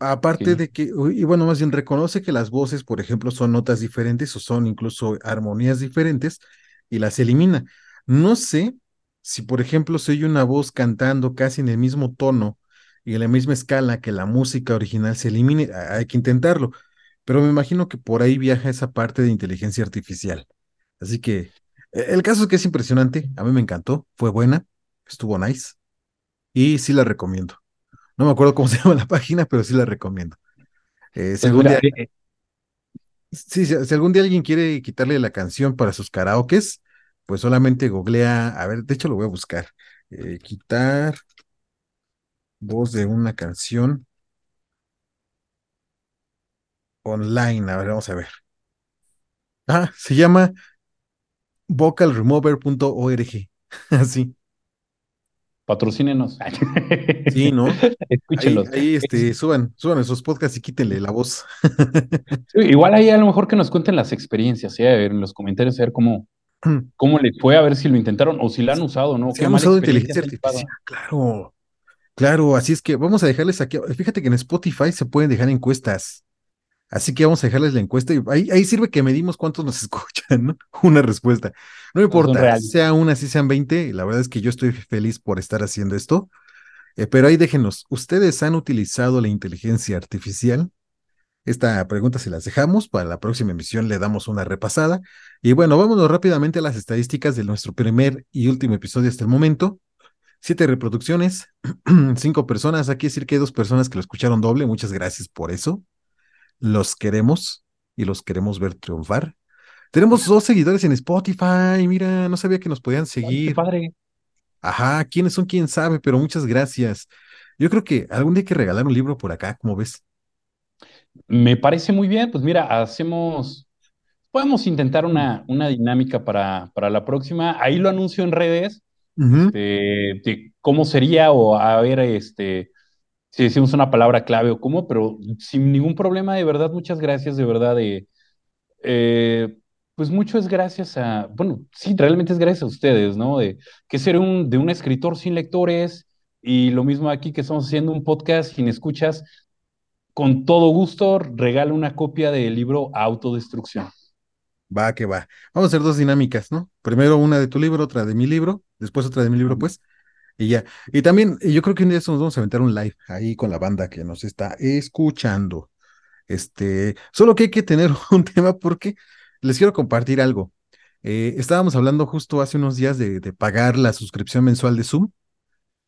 Aparte de que, y bueno, más bien reconoce que las voces, por ejemplo, son notas diferentes o son incluso armonías diferentes y las elimina. No sé si, por ejemplo, se oye una voz cantando casi en el mismo tono y en la misma escala que la música original se elimine. Hay que intentarlo, pero me imagino que por ahí viaja esa parte de inteligencia artificial. Así que eh, el caso es que es impresionante, a mí me encantó, fue buena. estuvo nice. Y sí la recomiendo. No me acuerdo cómo se llama la página, pero sí la recomiendo. Eh, si, algún mira, día, sí, si, si algún día alguien quiere quitarle la canción para sus karaokes, pues solamente googlea, a ver, de hecho lo voy a buscar. Eh, quitar voz de una canción online. A ver, vamos a ver. Ah, se llama vocalremover.org. Así. patrocínenos. Sí, ¿no? Ahí, Escúchenlos. ahí Es- este, suban, suban esos podcasts y quítenle la voz. sí, igual ahí a lo mejor que nos cuenten las experiencias, ¿sí? A ver, en los comentarios, a ver cómo, cómo les fue, a ver si lo intentaron o si lo han usado, ¿no? Si han usado inteligencia artificial, claro, claro, así es que vamos a dejarles aquí, fíjate que en Spotify se pueden dejar encuestas, así que vamos a dejarles la encuesta y ahí, ahí sirve que medimos cuántos nos escuchan, ¿no? Una respuesta. No son importa, sea una, si sean 20, la verdad es que yo estoy feliz por estar haciendo esto, eh, pero ahí déjenos, ¿ustedes han utilizado la inteligencia artificial? Esta pregunta se las dejamos, para la próxima emisión le damos una repasada. Y bueno, vámonos rápidamente a las estadísticas de nuestro primer y último episodio hasta el momento. Siete reproducciones, cinco personas. Aquí decir que hay dos personas que lo escucharon doble. Muchas gracias por eso. Los queremos y los queremos ver triunfar. Tenemos dos seguidores en Spotify. Mira, no sabía que nos podían Ay, qué seguir. padre. Ajá, quiénes son, quién sabe, pero muchas gracias. Yo creo que algún día hay que regalar un libro por acá, ¿cómo ves? Me parece muy bien. Pues mira, hacemos, podemos intentar una, una dinámica para, para la próxima. Ahí lo anuncio en redes, de, de cómo sería o a ver, este, si decimos una palabra clave o cómo, pero sin ningún problema, de verdad, muchas gracias, de verdad, de, eh, pues mucho es gracias a, bueno, sí, realmente es gracias a ustedes, ¿no? De que ser un, de un escritor sin lectores y lo mismo aquí que estamos haciendo un podcast sin escuchas, con todo gusto regalo una copia del libro Autodestrucción. Va, que va. Vamos a hacer dos dinámicas, ¿no? Primero una de tu libro, otra de mi libro, después otra de mi libro, pues, y ya. Y también, yo creo que un día nos vamos a aventar un live ahí con la banda que nos está escuchando. Este, solo que hay que tener un tema porque les quiero compartir algo. Eh, estábamos hablando justo hace unos días de, de pagar la suscripción mensual de Zoom,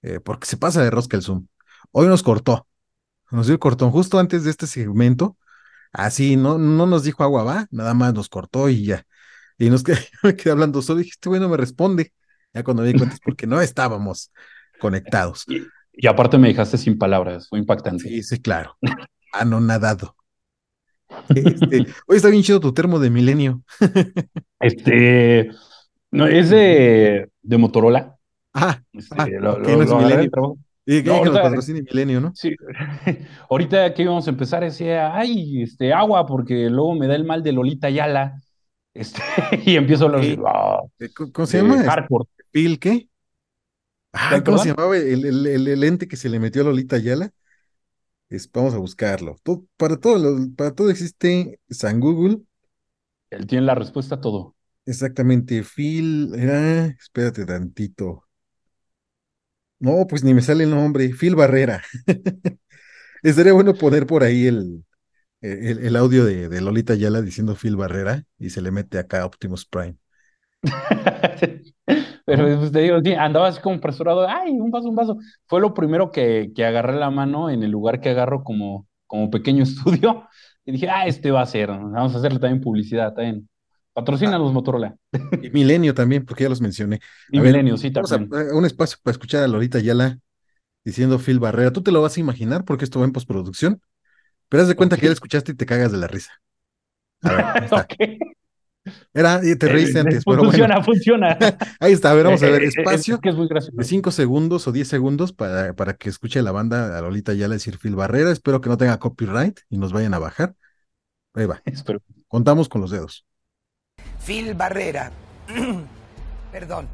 eh, porque se pasa de rosca el Zoom. Hoy nos cortó, nos dio el cortón justo antes de este segmento. Así, no, no nos dijo agua va, nada más nos cortó y ya. Y nos quedé, me quedé hablando solo, dije, este güey me responde. Ya cuando me di cuenta es porque no estábamos conectados. Y, y aparte me dejaste sin palabras, fue impactante. Sí, sí, claro. Anonadado. Este, hoy está bien chido tu termo de milenio. Este, no, es de, de Motorola. Ah, Este, ah, lo, ok, lo- no es milenio. Y que, No, que nos ahorita- milenio, ¿no? Sí, ahorita que íbamos a empezar decía, ay, este, agua, porque luego me da el mal de Lolita Yala. Este, y empiezo a hablar. "Ah, Eh, ¿Cómo se llama? hardcore. ¿Phil qué? Ah. ¿cómo se llamaba el, el, el, el ente que se le metió a Lolita Ayala? Es, vamos a buscarlo. Todo- para, todo, lo- para todo existe San Google. Él tiene la respuesta a todo. Exactamente, Phil, era, espérate tantito. No, pues ni me sale el nombre, Phil Barrera. Estaría bueno poner por ahí el, el, el audio de, de Lolita Ayala diciendo Phil Barrera y se le mete acá Optimus Prime. Pero pues, te digo, sí, andaba así como apresurado, ay, un vaso, un vaso. Fue lo primero que, que agarré la mano en el lugar que agarro como, como pequeño estudio. Y dije, ah, este va a ser, vamos a hacerle también publicidad, también. Patrocina Ah. los Motorola. Y Milenio también, porque ya los mencioné. Y A ver, Milenio, sí, Vamos a, también. a un espacio para escuchar a Lolita Ayala diciendo Phil Barrera. Tú te lo vas a imaginar porque esto va en postproducción, pero haz de cuenta que ya lo escuchaste y te cagas de la risa. A ver, ahí está. Ok. Era, te reíste Eh, antes, pero bueno. funciona, funciona. Ahí está, a ver, vamos a Eh, ver, eh, eh, espacio Es que es muy gracioso. de 5 segundos o 10 segundos para, para que escuche la banda a Lolita Ayala decir Phil Barrera. Espero que no tenga copyright y nos vayan a bajar. Ahí va, Espero. contamos con los dedos. Phil Barrera. Perdón.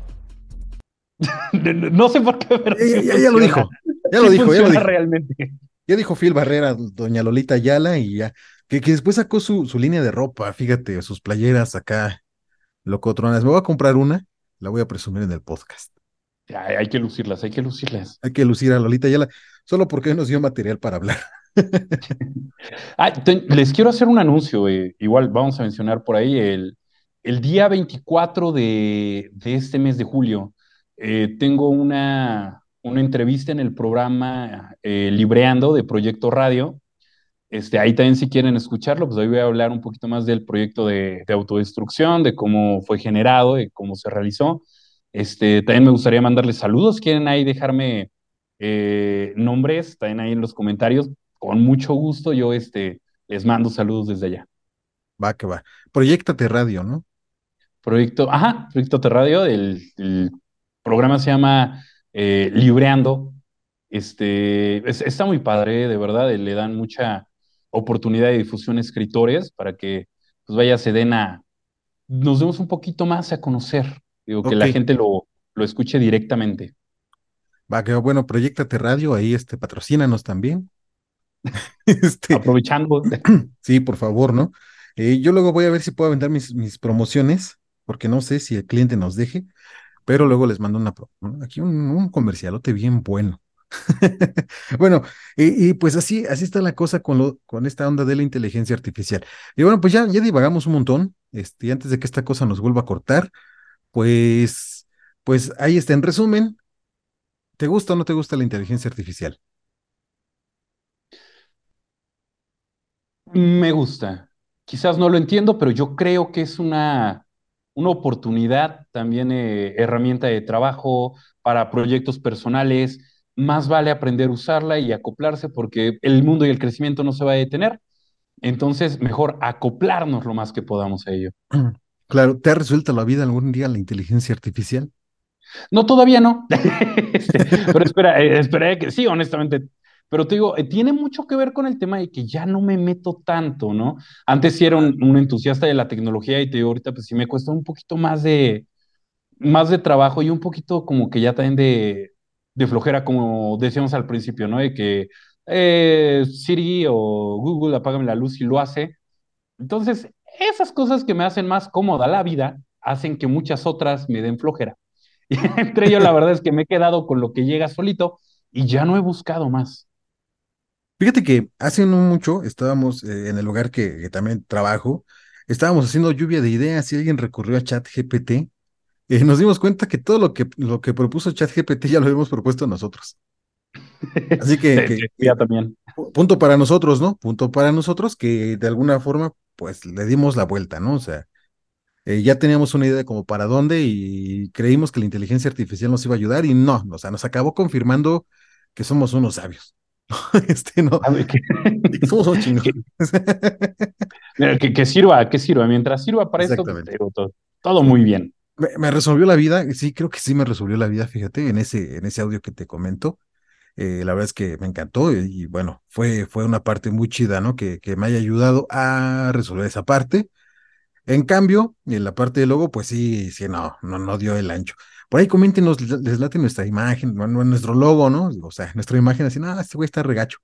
No sé por qué, pero Ya, lo dijo, ya lo Sí dijo, ya lo dijo. realmente. Ya dijo Phil Barrera, doña Lolita Ayala, y ya, que, que después sacó su, su línea de ropa, fíjate, sus playeras acá, locotronas. Me voy a comprar una, la voy a presumir en el podcast. Hay, hay que lucirlas, hay que lucirlas. Hay que lucir a Lolita Ayala, solo porque nos dio material para hablar. Ah, te- les quiero hacer un anuncio, eh, igual vamos a mencionar por ahí, el, el día 24 de, de este mes de julio eh, tengo una, una entrevista en el programa eh, Libreando de Proyecto Radio. Este, ahí también si quieren escucharlo, pues ahí voy a hablar un poquito más del proyecto de, de autodestrucción, de cómo fue generado, de cómo se realizó. Este, también me gustaría mandarles saludos. ¿Quieren ahí dejarme eh, nombres? También ahí en los comentarios. Con mucho gusto yo este, les mando saludos desde allá. Va que va. Proyectate Radio, ¿no? Proyecto, ajá, Proyecto Radio, el, el programa se llama eh, Libreando. Este, es- está muy padre, de verdad, le dan mucha oportunidad de difusión a escritores para que pues vaya, se den a, nos demos un poquito más a conocer, digo, que la gente lo, lo escuche directamente. Va que. Bueno, Proyectate Radio, ahí este, patrocínanos también. Este, Aprovechando, sí, por favor, ¿no? Eh, yo luego voy a ver si puedo vender mis, mis promociones, porque no sé si el cliente nos deje, pero luego les mando una, aquí un, un comercialote bien bueno. Bueno, y, pues así, así está la cosa con, lo, con esta onda de la inteligencia artificial. Y bueno, pues ya, ya divagamos un montón, este, y antes de que esta cosa nos vuelva a cortar, pues, pues ahí está, en resumen, ¿te gusta o no te gusta la inteligencia artificial? me gusta. Quizás no lo entiendo, pero yo creo que es una, una oportunidad, también eh, herramienta de trabajo para proyectos personales. Más vale aprender a usarla y acoplarse porque el mundo y el crecimiento no se va a detener. Entonces, mejor acoplarnos lo más que podamos a ello. Claro, ¿te ha resuelto la vida algún día la inteligencia artificial? No, todavía no. Pero espera, eh, espera que sí, honestamente. Pero te digo, eh, tiene mucho que ver con el tema de que ya no me meto tanto, ¿no? Antes sí era un, un entusiasta de la tecnología y te digo, ahorita pues sí me cuesta un poquito más de, más de trabajo y un poquito como que ya también de, de flojera, como decíamos al principio, ¿no? De que eh, Siri o Google apágame la luz y lo hace. Entonces, esas cosas que me hacen más cómoda la vida hacen que muchas otras me den flojera. Y entre ellos, la verdad es que me he quedado con lo que llega solito y ya no he buscado más. Fíjate que hace no mucho estábamos eh, en el lugar que, que también trabajo, estábamos haciendo lluvia de ideas y alguien recurrió a ChatGPT y nos dimos cuenta que todo lo que, lo que propuso ChatGPT ya lo hemos propuesto nosotros. Así que, ya también. pu- punto para nosotros, ¿no? Punto para nosotros que de alguna forma pues le dimos la vuelta, ¿no? O sea, eh, ya teníamos una idea de como para dónde y creímos que la inteligencia artificial nos iba a ayudar y no, o sea, nos acabó confirmando que somos unos sabios. Este, no, A ver, que, y que somos unos chingones. que, que sirva, que sirva. Mientras sirva para esto, pues, todo, todo muy bien. Me, me resolvió la vida, sí, creo que sí me resolvió la vida, fíjate, en ese, en ese audio que te comento. Eh, la verdad es que me encantó y, y bueno, fue, fue una parte muy chida, ¿no? Que, que me haya ayudado a resolver esa parte. En cambio, en la parte del logo, pues sí, sí, no, no, no dio el ancho. Por ahí coméntenos, les late nuestra imagen, nuestro logo, ¿no? O sea, nuestra imagen así, no, este güey está regacho.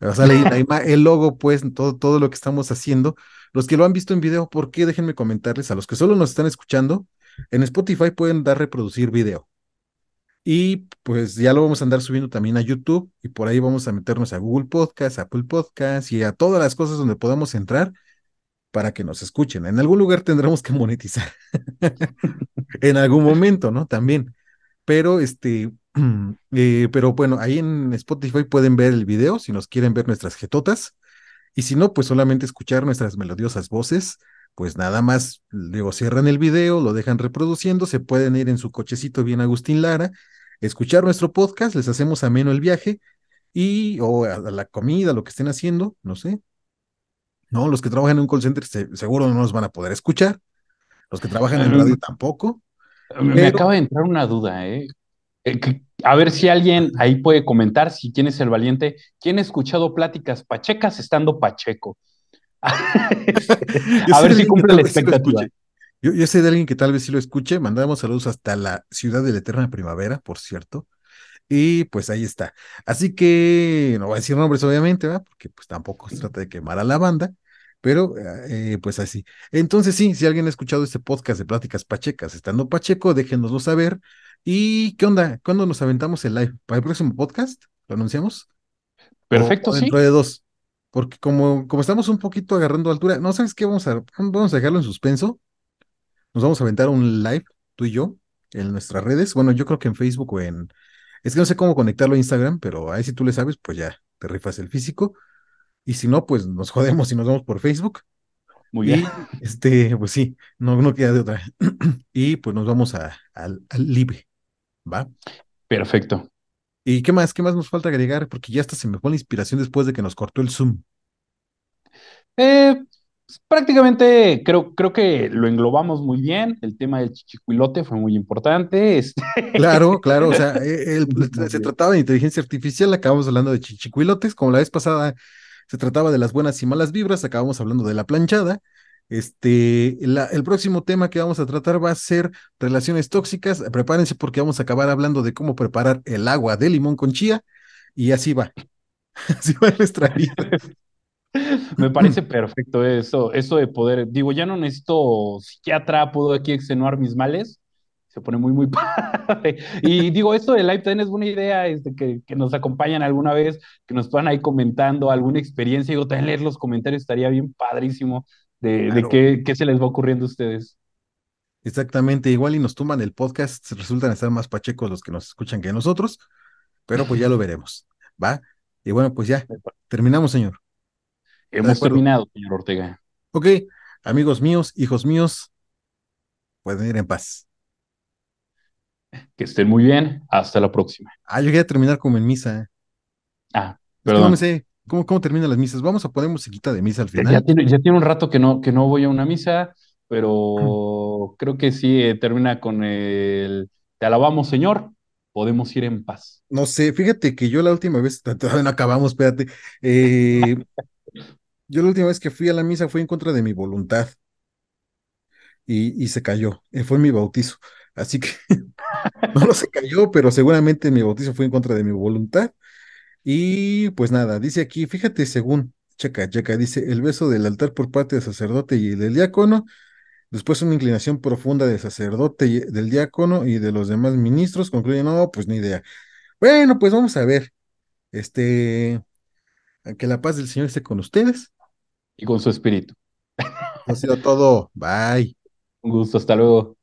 O sea, la, la ima- el logo, pues, todo, todo lo que estamos haciendo. Los que lo han visto en video, ¿por qué? Déjenme comentarles. A los que solo nos están escuchando, en Spotify pueden dar reproducir video. Y pues ya lo vamos a andar subiendo también a YouTube y por ahí vamos a meternos a Google Podcast, Apple Podcast y a todas las cosas donde podamos entrar para que nos escuchen. En algún lugar tendremos que monetizar. en algún momento, ¿no? También. Pero este, eh, pero bueno, ahí en Spotify pueden ver el video si nos quieren ver nuestras jetotas. Y si no, pues solamente escuchar nuestras melodiosas voces, pues nada más, luego cierran el video, lo dejan reproduciendo, se pueden ir en su cochecito bien Agustín Lara, escuchar nuestro podcast, les hacemos ameno el viaje y o a, a la comida, lo que estén haciendo, no sé. No, los que trabajan en un call center se- seguro no nos van a poder escuchar, los que trabajan en radio tampoco. Me Pero- acaba de entrar una duda, ¿eh? Eh, A ver si alguien ahí puede comentar, si quién es el valiente, quién ha escuchado pláticas pachecas estando pacheco. Yo A sé ver de si alguien que cumple la sí expectativa. escuche. Yo, yo sé de alguien que tal vez sí lo escuche. Mandamos saludos hasta la ciudad de la eterna primavera, por cierto. Y pues ahí está. Así que no voy a decir nombres, obviamente, ¿verdad? Porque pues tampoco se trata de quemar a la banda. Pero eh, pues así. Entonces sí, si alguien ha escuchado este podcast de Pláticas Pachecas, estando Pacheco, déjenoslo saber. ¿Y qué onda? ¿Cuándo nos aventamos el live? ¿Para el próximo podcast? ¿Lo anunciamos? Perfecto, o sí. dentro de dos. Porque como, como estamos un poquito agarrando altura, no sabes qué, vamos a, vamos a dejarlo en suspenso. Nos vamos a aventar un live, tú y yo, en nuestras redes. Bueno, yo creo que en Facebook o en... Es que no sé cómo conectarlo a Instagram, pero ahí si tú le sabes, pues ya te rifas el físico. Y si no, pues nos jodemos y nos vamos por Facebook. Muy bien. Y este, pues sí, no, no queda de otra. y pues nos vamos a, al, al libre, ¿va? Perfecto. ¿Y qué más? ¿Qué más nos falta agregar? Porque ya hasta se me fue la inspiración después de que nos cortó el Zoom. Eh, prácticamente creo, creo que lo englobamos muy bien. El tema del chichicuilote fue muy importante. Este... Claro, claro, o sea, eh, el- se trataba de inteligencia artificial, acabamos hablando de chichicuilotes, como la vez pasada se trataba de las buenas y malas vibras, acabamos hablando de la planchada. Este, la- el próximo tema que vamos a tratar va a ser relaciones tóxicas. Prepárense porque vamos a acabar hablando de cómo preparar el agua de limón con chía y así va. Así va nuestra vida. Me parece perfecto eso, eso de poder, digo, ya no necesito psiquiatra, puedo aquí extenuar mis males, se pone muy, muy padre. Y digo, esto de live también es buena idea, este, que, que nos acompañan alguna vez, que nos puedan ahí comentando alguna experiencia, digo, también leer los comentarios estaría bien padrísimo de, de qué, qué se les va ocurriendo a ustedes. Exactamente, igual y nos tumban el podcast, resultan estar más pachecos los que nos escuchan que nosotros, pero pues ya lo veremos, ¿va? Y bueno, pues ya, terminamos, señor. Hemos terminado, señor Ortega. Ok, amigos míos, hijos míos, pueden ir en paz. Que estén muy bien, hasta la próxima. Ah, yo quería terminar como en misa. Ah, Es que no perdón. me sé cómo, cómo terminan las misas. Vamos a poner musiquita de misa al final. ya tiene, ya tiene un rato que no, que no voy a una misa, pero creo que sí eh, termina con el Te alabamos, Señor, podemos ir en paz. No sé, fíjate que yo la última vez, todavía no acabamos, espérate. eh, yo la última vez que fui a la misa fue en contra de mi voluntad y, y se cayó. eh, fue mi bautizo. Así que no lo se cayó, pero seguramente mi bautizo fue en contra de mi voluntad. Y pues nada, dice aquí, fíjate, según, checa, checa, dice el beso del altar por parte del sacerdote y del diácono, después una inclinación profunda del sacerdote y del diácono y de los demás ministros, concluye, no, pues ni idea. Bueno, pues vamos a ver, este, que la paz del Señor esté con ustedes. Y con su espíritu. Ha sido todo, bye. Un gusto, hasta luego.